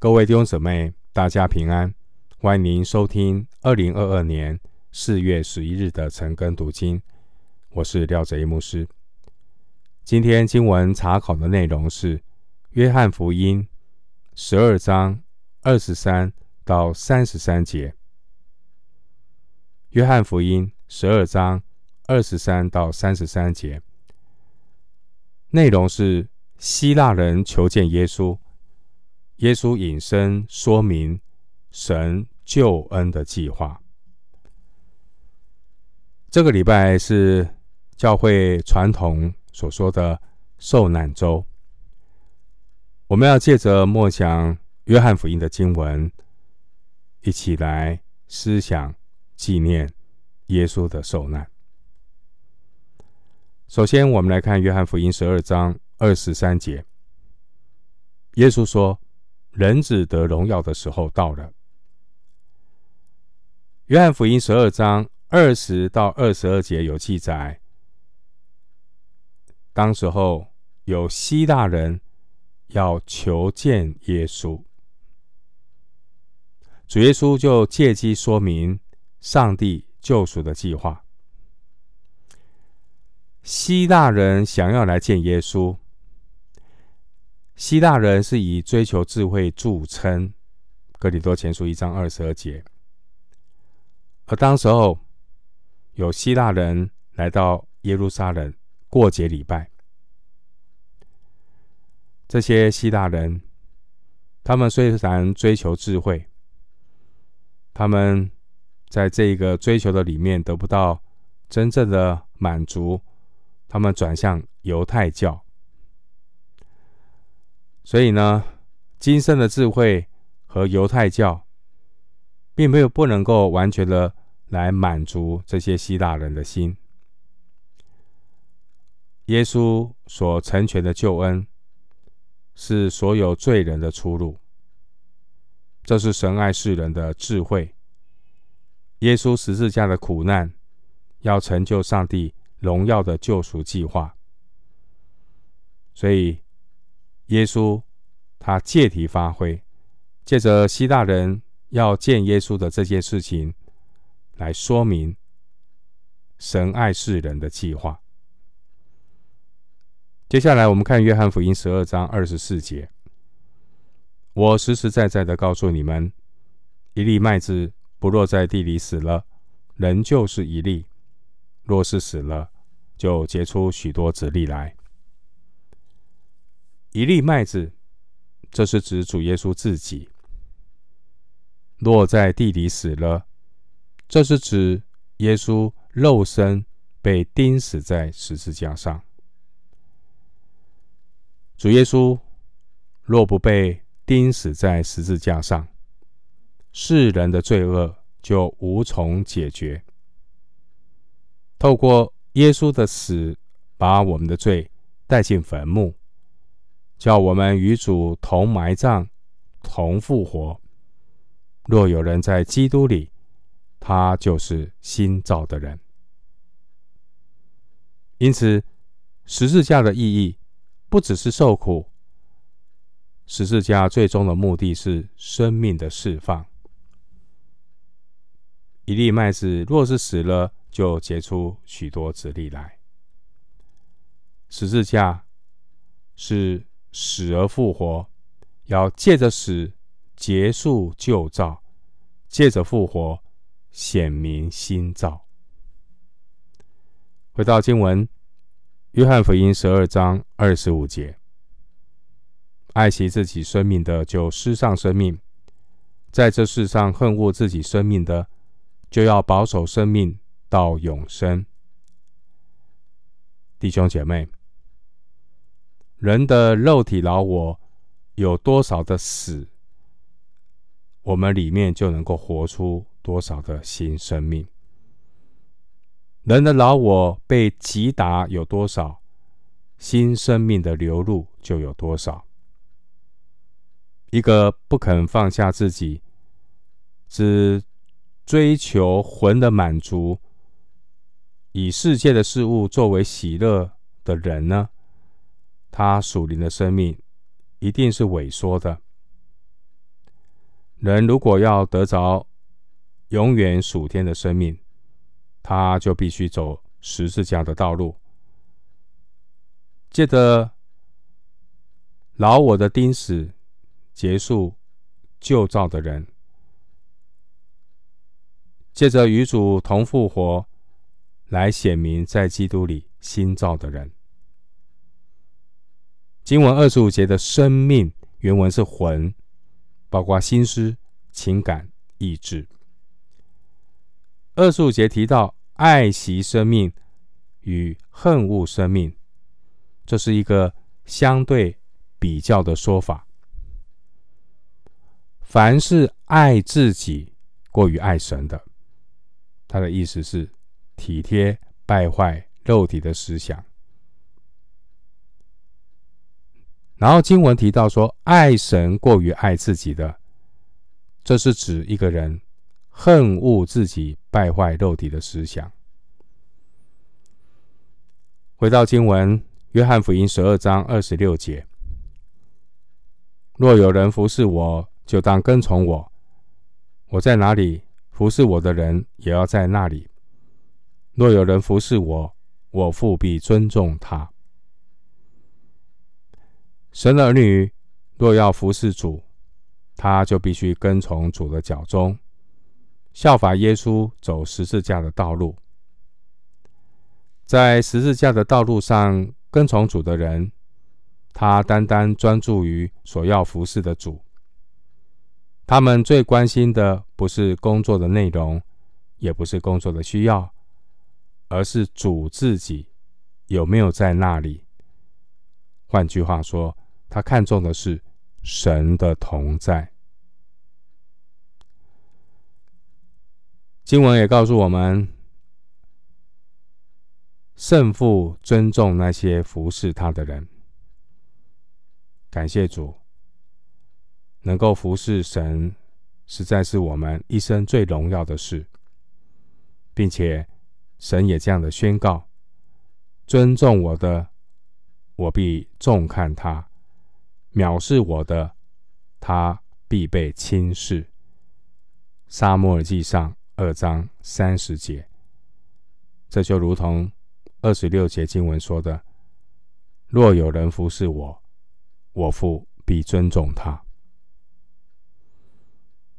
各位弟兄姊妹，大家平安！欢迎您收听二零二二年四月十一日的晨更读经。我是廖哲一牧师。今天经文查考的内容是《约翰福音》十二章二十三到三十三节。《约翰福音》十二章二十三到三十三节，内容是希腊人求见耶稣。耶稣引申说明神救恩的计划。这个礼拜是教会传统所说的受难周。我们要借着默想约翰福音的经文，一起来思想纪念耶稣的受难。首先，我们来看约翰福音十二章二十三节，耶稣说。人子得荣耀的时候到了。约翰福音十二章二十到二十二节有记载，当时候有希腊人要求见耶稣，主耶稣就借机说明上帝救赎的计划。希腊人想要来见耶稣。希腊人是以追求智慧著称，《哥林多前书》一章二十二节。而当时候有希腊人来到耶路撒冷过节礼拜，这些希腊人，他们虽然追求智慧，他们在这个追求的里面得不到真正的满足，他们转向犹太教。所以呢，今生的智慧和犹太教，并没有不能够完全的来满足这些希腊人的心。耶稣所成全的救恩，是所有罪人的出路。这是神爱世人的智慧。耶稣十字架的苦难，要成就上帝荣耀的救赎计划。所以。耶稣他借题发挥，借着希腊人要见耶稣的这件事情，来说明神爱世人的计划。接下来我们看约翰福音十二章二十四节：“我实实在在的告诉你们，一粒麦子不落在地里死了，仍旧是一粒；若是死了，就结出许多子粒来。”一粒麦子，这是指主耶稣自己落在地里死了，这是指耶稣肉身被钉死在十字架上。主耶稣若不被钉死在十字架上，世人的罪恶就无从解决。透过耶稣的死，把我们的罪带进坟墓。叫我们与主同埋葬、同复活。若有人在基督里，他就是新造的人。因此，十字架的意义不只是受苦，十字架最终的目的是生命的释放。一粒麦子若是死了，就结出许多子粒来。十字架是。死而复活，要借着死结束旧造，借着复活显明新造。回到经文，《约翰福音》十二章二十五节：爱惜自己生命的，就失丧生命；在这世上恨恶自己生命的，就要保守生命到永生。弟兄姐妹。人的肉体老我有多少的死，我们里面就能够活出多少的新生命。人的老我被击打有多少，新生命的流入就有多少。一个不肯放下自己，只追求魂的满足，以世界的事物作为喜乐的人呢？他属灵的生命一定是萎缩的，人如果要得着永远属天的生命，他就必须走十字架的道路，借着老我的钉死，结束旧造的人，借着与主同复活，来显明在基督里新造的人。经文二十五节的生命原文是魂，包括心思、情感、意志。二十五节提到爱惜生命与恨恶生命，这是一个相对比较的说法。凡是爱自己过于爱神的，他的意思是体贴败坏肉体的思想。然后经文提到说，爱神过于爱自己的，这是指一个人恨恶自己败坏肉体的思想。回到经文，约翰福音十二章二十六节：若有人服侍我，就当跟从我；我在哪里，服侍我的人也要在那里。若有人服侍我，我父必尊重他。神儿女若要服侍主，他就必须跟从主的脚踪，效法耶稣走十字架的道路。在十字架的道路上跟从主的人，他单单专注于所要服侍的主。他们最关心的不是工作的内容，也不是工作的需要，而是主自己有没有在那里。换句话说，他看重的是神的同在。经文也告诉我们，圣父尊重那些服侍他的人。感谢主，能够服侍神，实在是我们一生最荣耀的事，并且神也这样的宣告：尊重我的，我必重看他。藐视我的，他必被轻视。撒母耳记上二章三十节，这就如同二十六节经文说的：“若有人服侍我，我父必尊重他。”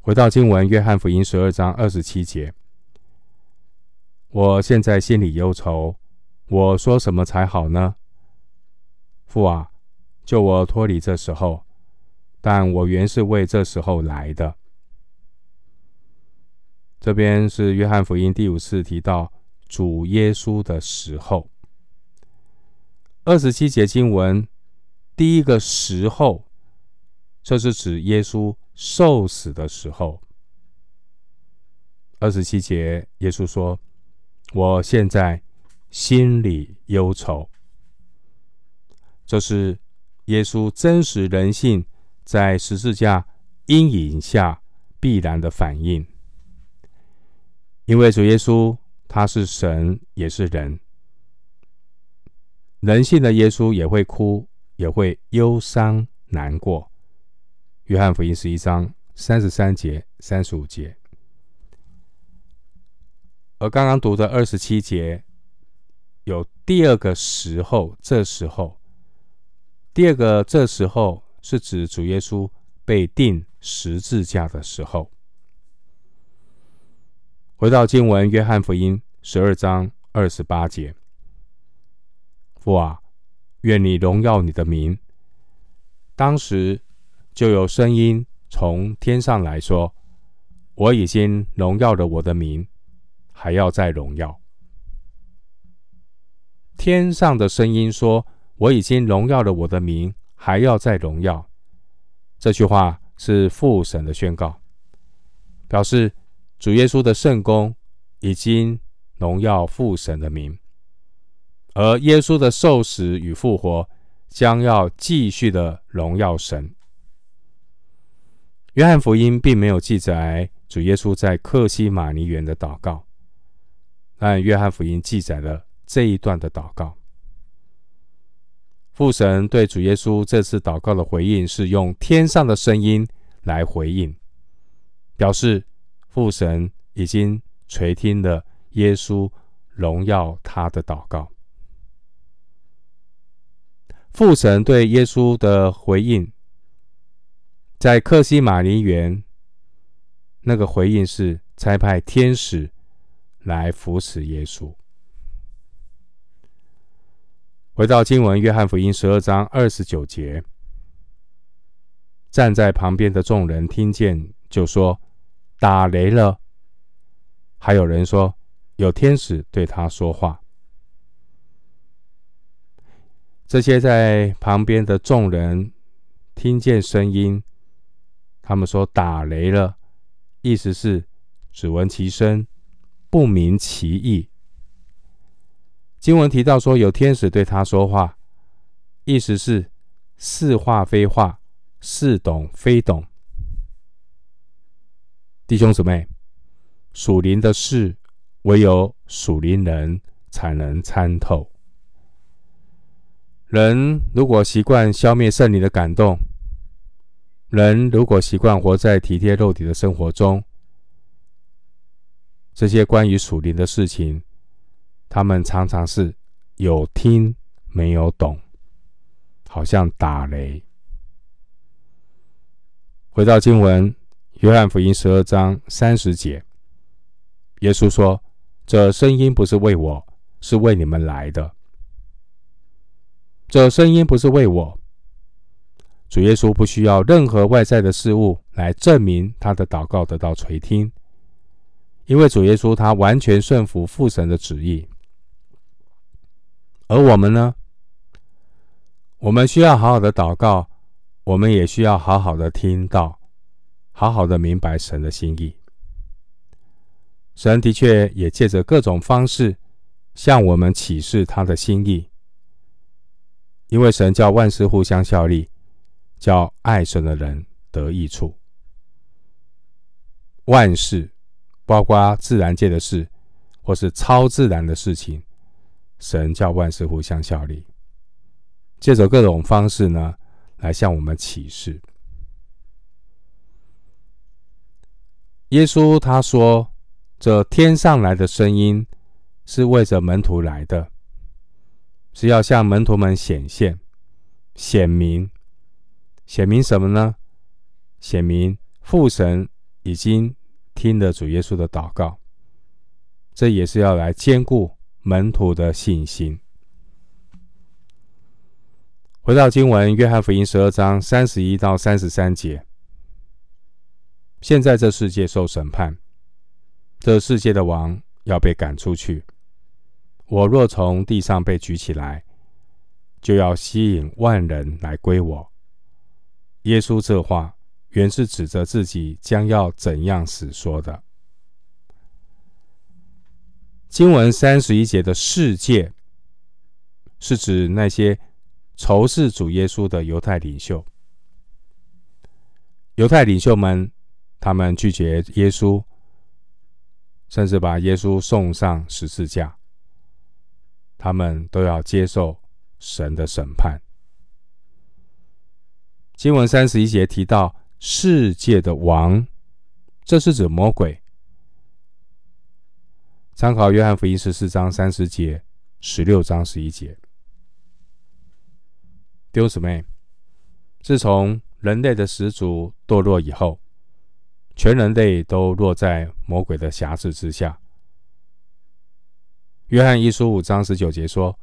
回到经文，约翰福音十二章二十七节，我现在心里忧愁，我说什么才好呢？父啊！救我脱离这时候，但我原是为这时候来的。这边是约翰福音第五次提到主耶稣的时候。二十七节经文，第一个时候，这是指耶稣受死的时候。二十七节，耶稣说：“我现在心里忧愁。”这是。耶稣真实人性在十字架阴影下必然的反应，因为主耶稣他是神也是人，人性的耶稣也会哭，也会忧伤难过。约翰福音十一章三十三节、三十五节，而刚刚读的二十七节有第二个时候，这时候。第二个，这时候是指主耶稣被钉十字架的时候。回到经文，约翰福音十二章二十八节：“父啊，愿你荣耀你的名。”当时就有声音从天上来说：“我已经荣耀了我的名，还要再荣耀。”天上的声音说。我已经荣耀了我的名，还要再荣耀。这句话是父神的宣告，表示主耶稣的圣功已经荣耀父神的名，而耶稣的受死与复活将要继续的荣耀神。约翰福音并没有记载主耶稣在克西马尼园的祷告，但约翰福音记载了这一段的祷告。父神对主耶稣这次祷告的回应是用天上的声音来回应，表示父神已经垂听了耶稣荣耀他的祷告。父神对耶稣的回应，在克西马尼园，那个回应是差派天使来扶持耶稣。回到经文，约翰福音十二章二十九节，站在旁边的众人听见，就说：“打雷了。”还有人说：“有天使对他说话。”这些在旁边的众人听见声音，他们说打雷了，意思是只闻其声，不明其意。经文提到说有天使对他说话，意思是似话非话，似懂非懂。弟兄姊妹，属灵的事唯有属灵人才能参透。人如果习惯消灭圣灵的感动，人如果习惯活在体贴肉体的生活中，这些关于属灵的事情，他们常常是有听没有懂，好像打雷。回到经文，约翰福音十二章三十节，耶稣说：“这声音不是为我，是为你们来的。”这声音不是为我。主耶稣不需要任何外在的事物来证明他的祷告得到垂听，因为主耶稣他完全顺服父神的旨意。而我们呢？我们需要好好的祷告，我们也需要好好的听到，好好的明白神的心意。神的确也借着各种方式向我们启示他的心意。因为神叫万事互相效力，叫爱神的人得益处。万事，包括自然界的事，或是超自然的事情，神叫万事互相效力，借着各种方式呢，来向我们启示。耶稣他说：“这天上来的声音，是为着门徒来的。”是要向门徒们显现、显明、显明什么呢？显明父神已经听了主耶稣的祷告，这也是要来坚固门徒的信心。回到经文，约翰福音十二章三十一到三十三节。现在这世界受审判，这世界的王要被赶出去。我若从地上被举起来，就要吸引万人来归我。耶稣这话原是指着自己将要怎样死说的。经文三十一节的世界，是指那些仇视主耶稣的犹太领袖。犹太领袖们，他们拒绝耶稣，甚至把耶稣送上十字架。他们都要接受神的审判。经文三十一节提到世界的王，这是指魔鬼。参考约翰福音十四章三十节、十六章十一节。弟兄姊妹，自从人类的始祖堕落以后，全人类都落在魔鬼的辖制之下。约翰一书五章十九节说：“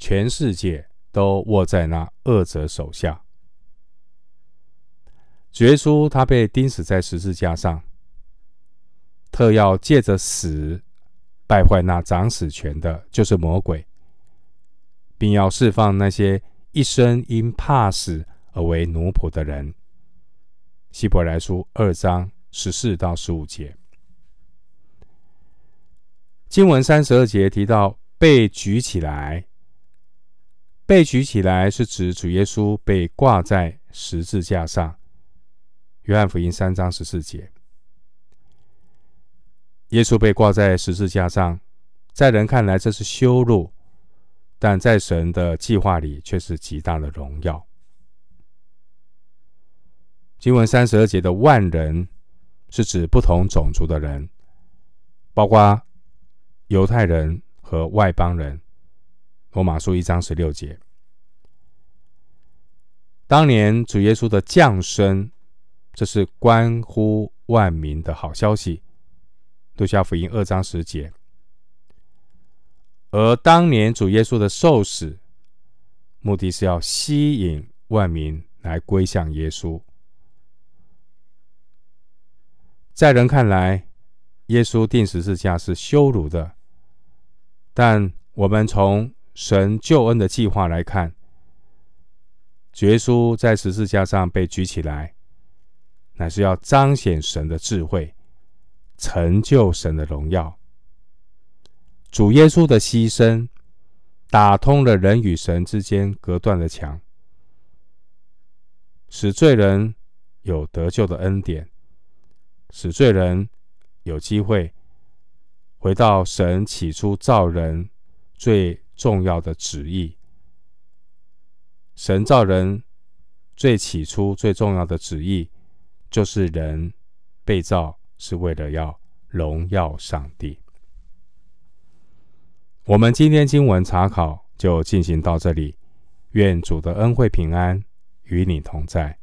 全世界都握在那恶者手下。”主耶稣他被钉死在十字架上，特要借着死败坏那掌死权的，就是魔鬼，并要释放那些一生因怕死而为奴仆的人。希伯来书二章十四到十五节。经文三十二节提到被举起来，被举起来是指主耶稣被挂在十字架上。约翰福音三章十四节，耶稣被挂在十字架上，在人看来这是羞辱，但在神的计划里却是极大的荣耀。经文三十二节的万人是指不同种族的人，包括犹太人和外邦人。罗马书一章十六节。当年主耶稣的降生，这是关乎万民的好消息。路加福音二章十节。而当年主耶稣的受死，目的是要吸引万民来归向耶稣。在人看来，耶稣钉十字架是羞辱的，但我们从神救恩的计划来看，耶稣在十字架上被举起来，乃是要彰显神的智慧，成就神的荣耀。主耶稣的牺牲，打通了人与神之间隔断的墙，使罪人有得救的恩典。使罪人有机会回到神起初造人最重要的旨意。神造人最起初最重要的旨意，就是人被造是为了要荣耀上帝。我们今天经文查考就进行到这里，愿主的恩惠平安与你同在。